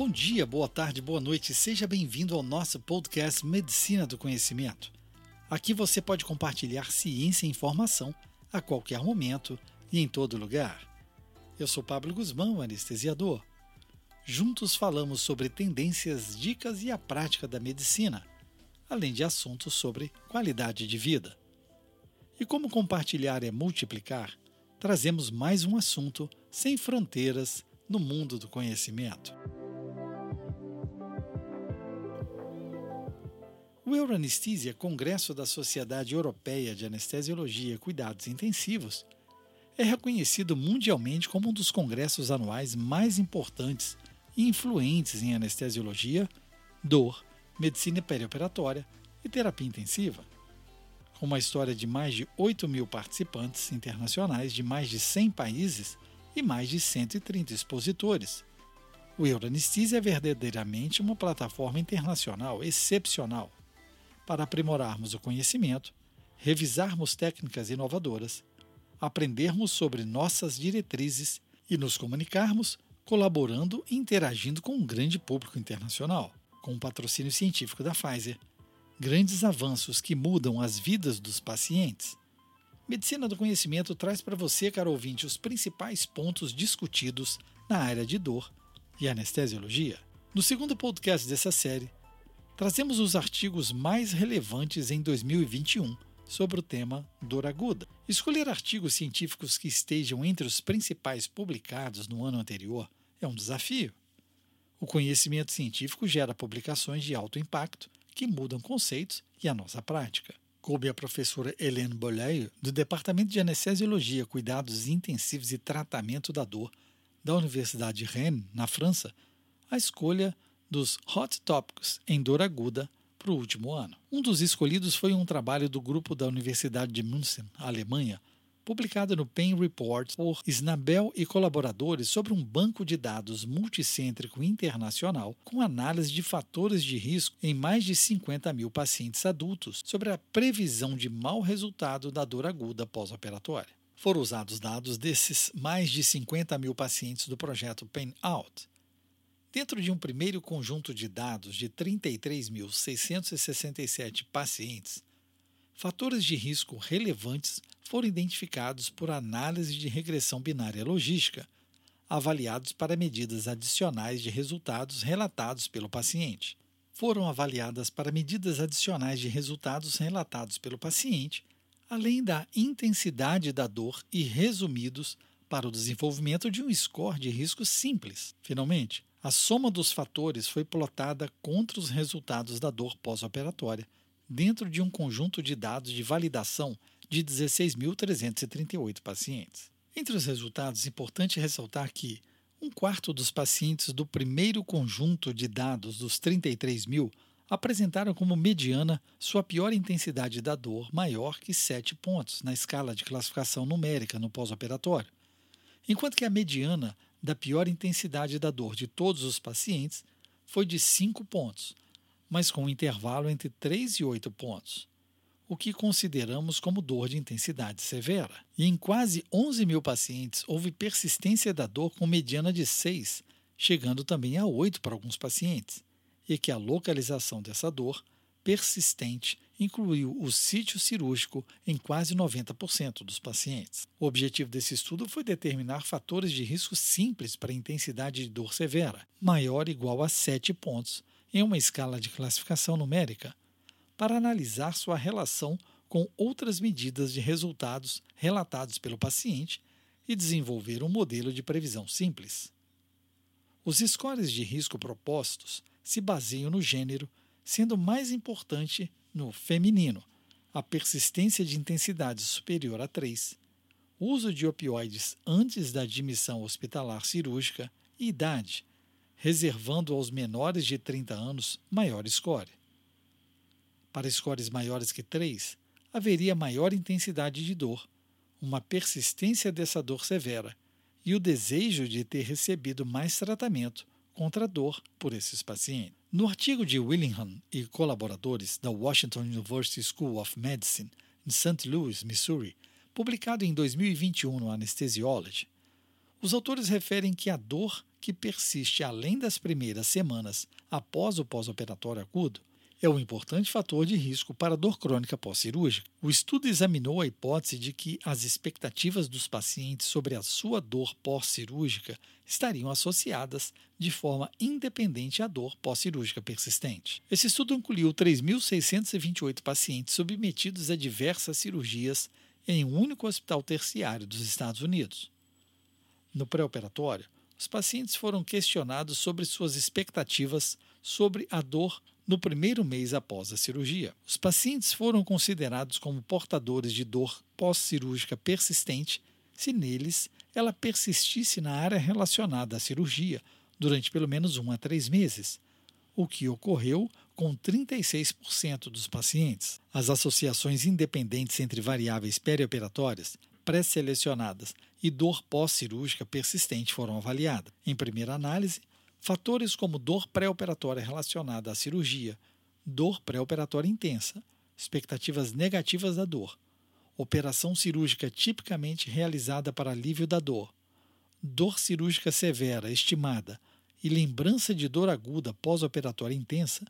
Bom dia, boa tarde, boa noite, seja bem-vindo ao nosso podcast Medicina do Conhecimento. Aqui você pode compartilhar ciência e informação a qualquer momento e em todo lugar. Eu sou Pablo Guzmão, anestesiador. Juntos falamos sobre tendências, dicas e a prática da medicina, além de assuntos sobre qualidade de vida. E como compartilhar é multiplicar, trazemos mais um assunto sem fronteiras no mundo do conhecimento. O Euroanesthesia, Congresso da Sociedade Europeia de Anestesiologia e Cuidados Intensivos, é reconhecido mundialmente como um dos congressos anuais mais importantes e influentes em anestesiologia, dor, medicina perioperatória e terapia intensiva. Com uma história de mais de 8 mil participantes internacionais de mais de 100 países e mais de 130 expositores. O Euroanesthesia é verdadeiramente uma plataforma internacional excepcional para aprimorarmos o conhecimento, revisarmos técnicas inovadoras, aprendermos sobre nossas diretrizes e nos comunicarmos colaborando e interagindo com um grande público internacional. Com o patrocínio científico da Pfizer, grandes avanços que mudam as vidas dos pacientes. Medicina do Conhecimento traz para você, caro ouvinte, os principais pontos discutidos na área de dor e anestesiologia. No segundo podcast dessa série, trazemos os artigos mais relevantes em 2021 sobre o tema dor aguda. Escolher artigos científicos que estejam entre os principais publicados no ano anterior é um desafio. O conhecimento científico gera publicações de alto impacto que mudam conceitos e a nossa prática. Coube a professora Hélène Boleio, do Departamento de Anestesiologia, Cuidados Intensivos e Tratamento da Dor da Universidade Rennes, na França, a escolha dos Hot Topics em dor aguda para o último ano. Um dos escolhidos foi um trabalho do grupo da Universidade de München, Alemanha, publicado no Pain Report por Snabel e colaboradores sobre um banco de dados multicêntrico internacional com análise de fatores de risco em mais de 50 mil pacientes adultos sobre a previsão de mau resultado da dor aguda pós-operatória. Foram usados dados desses mais de 50 mil pacientes do projeto Pain Out, Dentro de um primeiro conjunto de dados de 33.667 pacientes, fatores de risco relevantes foram identificados por análise de regressão binária logística, avaliados para medidas adicionais de resultados relatados pelo paciente. Foram avaliadas para medidas adicionais de resultados relatados pelo paciente, além da intensidade da dor e resumidos para o desenvolvimento de um score de risco simples. Finalmente, a soma dos fatores foi plotada contra os resultados da dor pós-operatória, dentro de um conjunto de dados de validação de 16.338 pacientes. Entre os resultados, é importante ressaltar que um quarto dos pacientes do primeiro conjunto de dados dos 33 mil apresentaram como mediana sua pior intensidade da dor maior que 7 pontos na escala de classificação numérica no pós-operatório, enquanto que a mediana da pior intensidade da dor de todos os pacientes foi de 5 pontos, mas com um intervalo entre 3 e 8 pontos, o que consideramos como dor de intensidade severa. E em quase 11 mil pacientes houve persistência da dor com mediana de 6, chegando também a 8 para alguns pacientes, e que a localização dessa dor persistente incluiu o sítio cirúrgico em quase 90% dos pacientes. O objetivo desse estudo foi determinar fatores de risco simples para intensidade de dor severa, maior ou igual a 7 pontos, em uma escala de classificação numérica, para analisar sua relação com outras medidas de resultados relatados pelo paciente e desenvolver um modelo de previsão simples. Os scores de risco propostos se baseiam no gênero, sendo mais importante no feminino, a persistência de intensidade superior a 3, uso de opioides antes da admissão hospitalar cirúrgica e idade, reservando aos menores de 30 anos maior score. Para scores maiores que 3, haveria maior intensidade de dor, uma persistência dessa dor severa e o desejo de ter recebido mais tratamento contra a dor por esses pacientes. No artigo de Willingham e colaboradores da Washington University School of Medicine, em St. Louis, Missouri, publicado em 2021 no Anesthesiology, os autores referem que a dor que persiste além das primeiras semanas após o pós-operatório agudo, é um importante fator de risco para dor crônica pós-cirúrgica. O estudo examinou a hipótese de que as expectativas dos pacientes sobre a sua dor pós-cirúrgica estariam associadas de forma independente à dor pós-cirúrgica persistente. Esse estudo incluiu 3.628 pacientes submetidos a diversas cirurgias em um único hospital terciário dos Estados Unidos. No pré-operatório, os pacientes foram questionados sobre suas expectativas sobre a dor no primeiro mês após a cirurgia. Os pacientes foram considerados como portadores de dor pós-cirúrgica persistente se neles ela persistisse na área relacionada à cirurgia durante pelo menos um a três meses, o que ocorreu com 36% dos pacientes. As associações independentes entre variáveis perioperatórias, pré-selecionadas e dor pós-cirúrgica persistente foram avaliadas. Em primeira análise, Fatores como dor pré-operatória relacionada à cirurgia, dor pré-operatória intensa, expectativas negativas da dor, operação cirúrgica tipicamente realizada para alívio da dor, dor cirúrgica severa estimada e lembrança de dor aguda pós-operatória intensa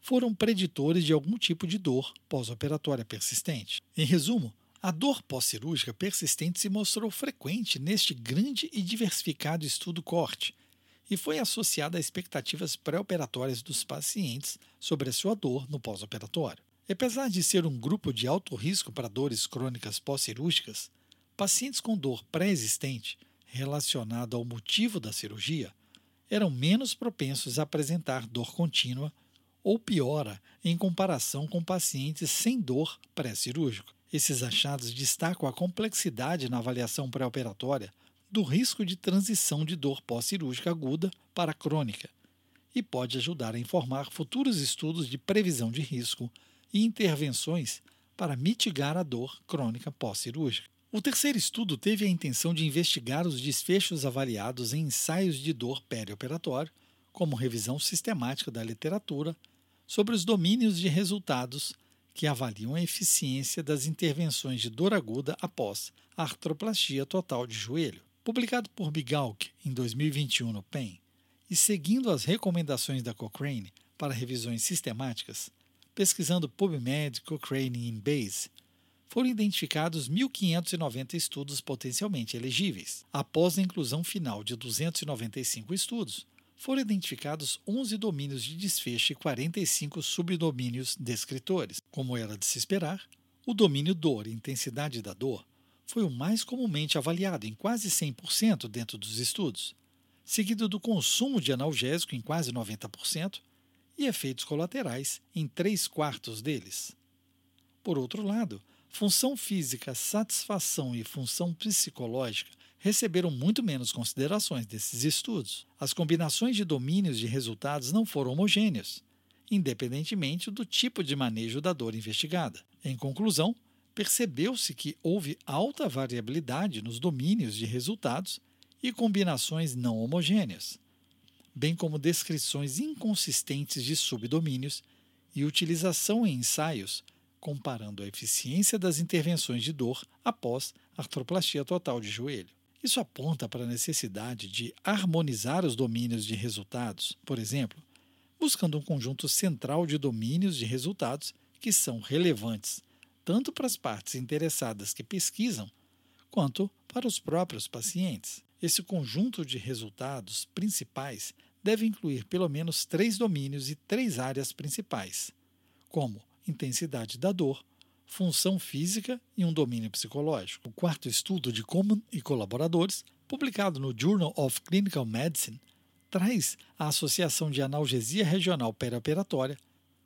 foram preditores de algum tipo de dor pós-operatória persistente. Em resumo, a dor pós-cirúrgica persistente se mostrou frequente neste grande e diversificado estudo corte e foi associada a expectativas pré-operatórias dos pacientes sobre a sua dor no pós-operatório. Apesar de ser um grupo de alto risco para dores crônicas pós-cirúrgicas, pacientes com dor pré-existente relacionada ao motivo da cirurgia eram menos propensos a apresentar dor contínua ou piora em comparação com pacientes sem dor pré-cirúrgico. Esses achados destacam a complexidade na avaliação pré-operatória do risco de transição de dor pós-cirúrgica aguda para crônica e pode ajudar a informar futuros estudos de previsão de risco e intervenções para mitigar a dor crônica pós-cirúrgica. O terceiro estudo teve a intenção de investigar os desfechos avaliados em ensaios de dor perioperatório, como revisão sistemática da literatura sobre os domínios de resultados que avaliam a eficiência das intervenções de dor aguda após a artroplastia total de joelho. Publicado por Bigalk em 2021 no PEN, e seguindo as recomendações da Cochrane para revisões sistemáticas, pesquisando PubMed Cochrane in Base, foram identificados 1.590 estudos potencialmente elegíveis. Após a inclusão final de 295 estudos, foram identificados 11 domínios de desfecho e 45 subdomínios descritores. Como era de se esperar, o domínio dor e intensidade da dor foi o mais comumente avaliado em quase 100% dentro dos estudos, seguido do consumo de analgésico em quase 90% e efeitos colaterais em 3 quartos deles. Por outro lado, função física, satisfação e função psicológica receberam muito menos considerações desses estudos. As combinações de domínios de resultados não foram homogêneas, independentemente do tipo de manejo da dor investigada. Em conclusão, percebeu-se que houve alta variabilidade nos domínios de resultados e combinações não homogêneas, bem como descrições inconsistentes de subdomínios e utilização em ensaios comparando a eficiência das intervenções de dor após artroplastia total de joelho. Isso aponta para a necessidade de harmonizar os domínios de resultados, por exemplo, buscando um conjunto central de domínios de resultados que são relevantes tanto para as partes interessadas que pesquisam, quanto para os próprios pacientes. Esse conjunto de resultados principais deve incluir pelo menos três domínios e três áreas principais, como intensidade da dor, função física e um domínio psicológico. O quarto estudo de Coleman e colaboradores, publicado no Journal of Clinical Medicine, traz a associação de analgesia regional perioperatória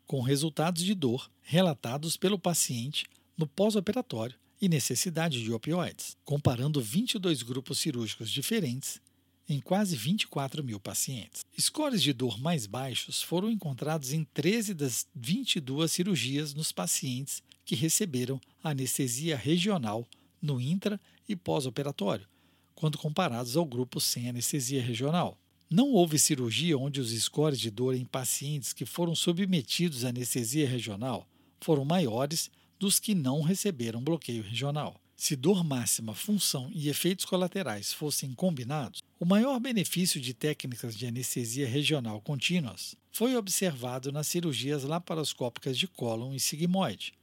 com resultados de dor relatados pelo paciente no pós-operatório e necessidade de opioides, comparando 22 grupos cirúrgicos diferentes em quase 24 mil pacientes. Scores de dor mais baixos foram encontrados em 13 das 22 cirurgias nos pacientes que receberam anestesia regional no intra e pós-operatório, quando comparados ao grupo sem anestesia regional. Não houve cirurgia onde os scores de dor em pacientes que foram submetidos à anestesia regional foram maiores dos que não receberam bloqueio regional. Se dor máxima, função e efeitos colaterais fossem combinados, o maior benefício de técnicas de anestesia regional contínuas foi observado nas cirurgias laparoscópicas de cólon e sigmoide,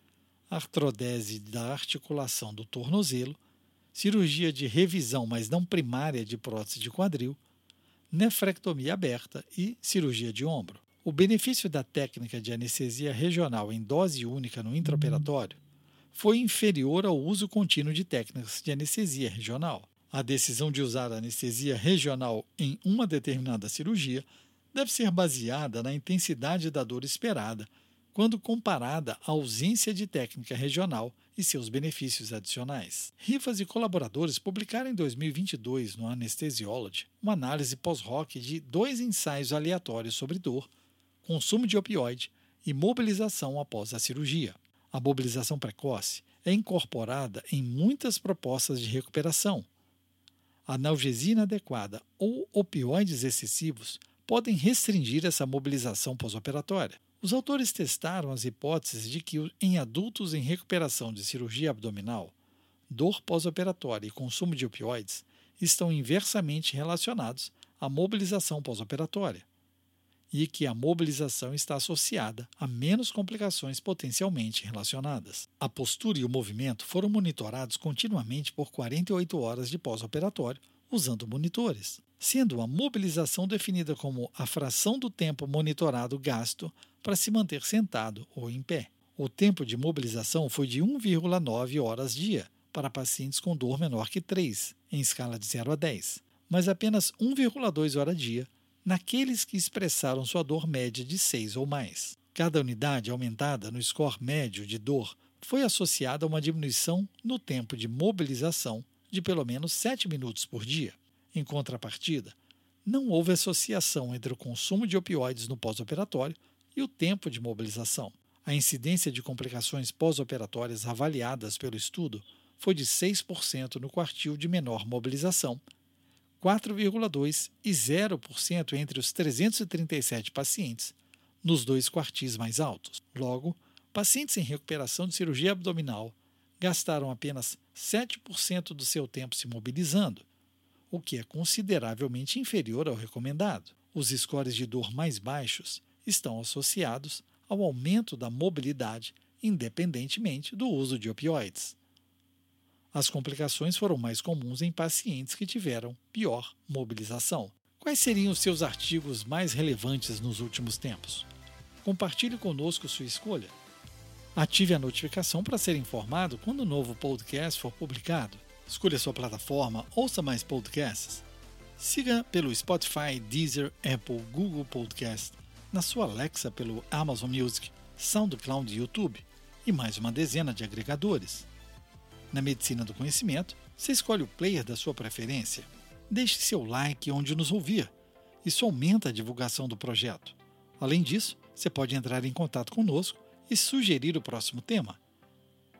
artrodese da articulação do tornozelo, cirurgia de revisão, mas não primária de prótese de quadril, nefrectomia aberta e cirurgia de ombro. O benefício da técnica de anestesia regional em dose única no intraoperatório foi inferior ao uso contínuo de técnicas de anestesia regional. A decisão de usar anestesia regional em uma determinada cirurgia deve ser baseada na intensidade da dor esperada, quando comparada à ausência de técnica regional e seus benefícios adicionais. Rivas e colaboradores publicaram em 2022 no Anesthesiology uma análise pós-hoc de dois ensaios aleatórios sobre dor, consumo de opioide e mobilização após a cirurgia. A mobilização precoce é incorporada em muitas propostas de recuperação. A analgesia inadequada ou opioides excessivos podem restringir essa mobilização pós-operatória. Os autores testaram as hipóteses de que, em adultos em recuperação de cirurgia abdominal, dor pós-operatória e consumo de opioides estão inversamente relacionados à mobilização pós-operatória e que a mobilização está associada a menos complicações potencialmente relacionadas. A postura e o movimento foram monitorados continuamente por 48 horas de pós-operatório usando monitores, sendo a mobilização definida como a fração do tempo monitorado gasto para se manter sentado ou em pé. O tempo de mobilização foi de 1,9 horas dia para pacientes com dor menor que 3, em escala de 0 a 10, mas apenas 1,2 hora dia naqueles que expressaram sua dor média de 6 ou mais. Cada unidade aumentada no score médio de dor foi associada a uma diminuição no tempo de mobilização de pelo menos 7 minutos por dia. Em contrapartida, não houve associação entre o consumo de opioides no pós-operatório e o tempo de mobilização. A incidência de complicações pós-operatórias avaliadas pelo estudo foi de 6% no quartil de menor mobilização 4,2% e 0% entre os 337 pacientes nos dois quartis mais altos. Logo, pacientes em recuperação de cirurgia abdominal gastaram apenas 7% do seu tempo se mobilizando, o que é consideravelmente inferior ao recomendado. Os scores de dor mais baixos estão associados ao aumento da mobilidade, independentemente do uso de opioides. As complicações foram mais comuns em pacientes que tiveram pior mobilização. Quais seriam os seus artigos mais relevantes nos últimos tempos? Compartilhe conosco sua escolha. Ative a notificação para ser informado quando o novo podcast for publicado. Escolha sua plataforma, ouça mais podcasts. Siga pelo Spotify, Deezer, Apple, Google Podcast, na sua Alexa pelo Amazon Music, SoundCloud e YouTube e mais uma dezena de agregadores. Na medicina do conhecimento, você escolhe o player da sua preferência. Deixe seu like onde nos ouvir. Isso aumenta a divulgação do projeto. Além disso, você pode entrar em contato conosco e sugerir o próximo tema.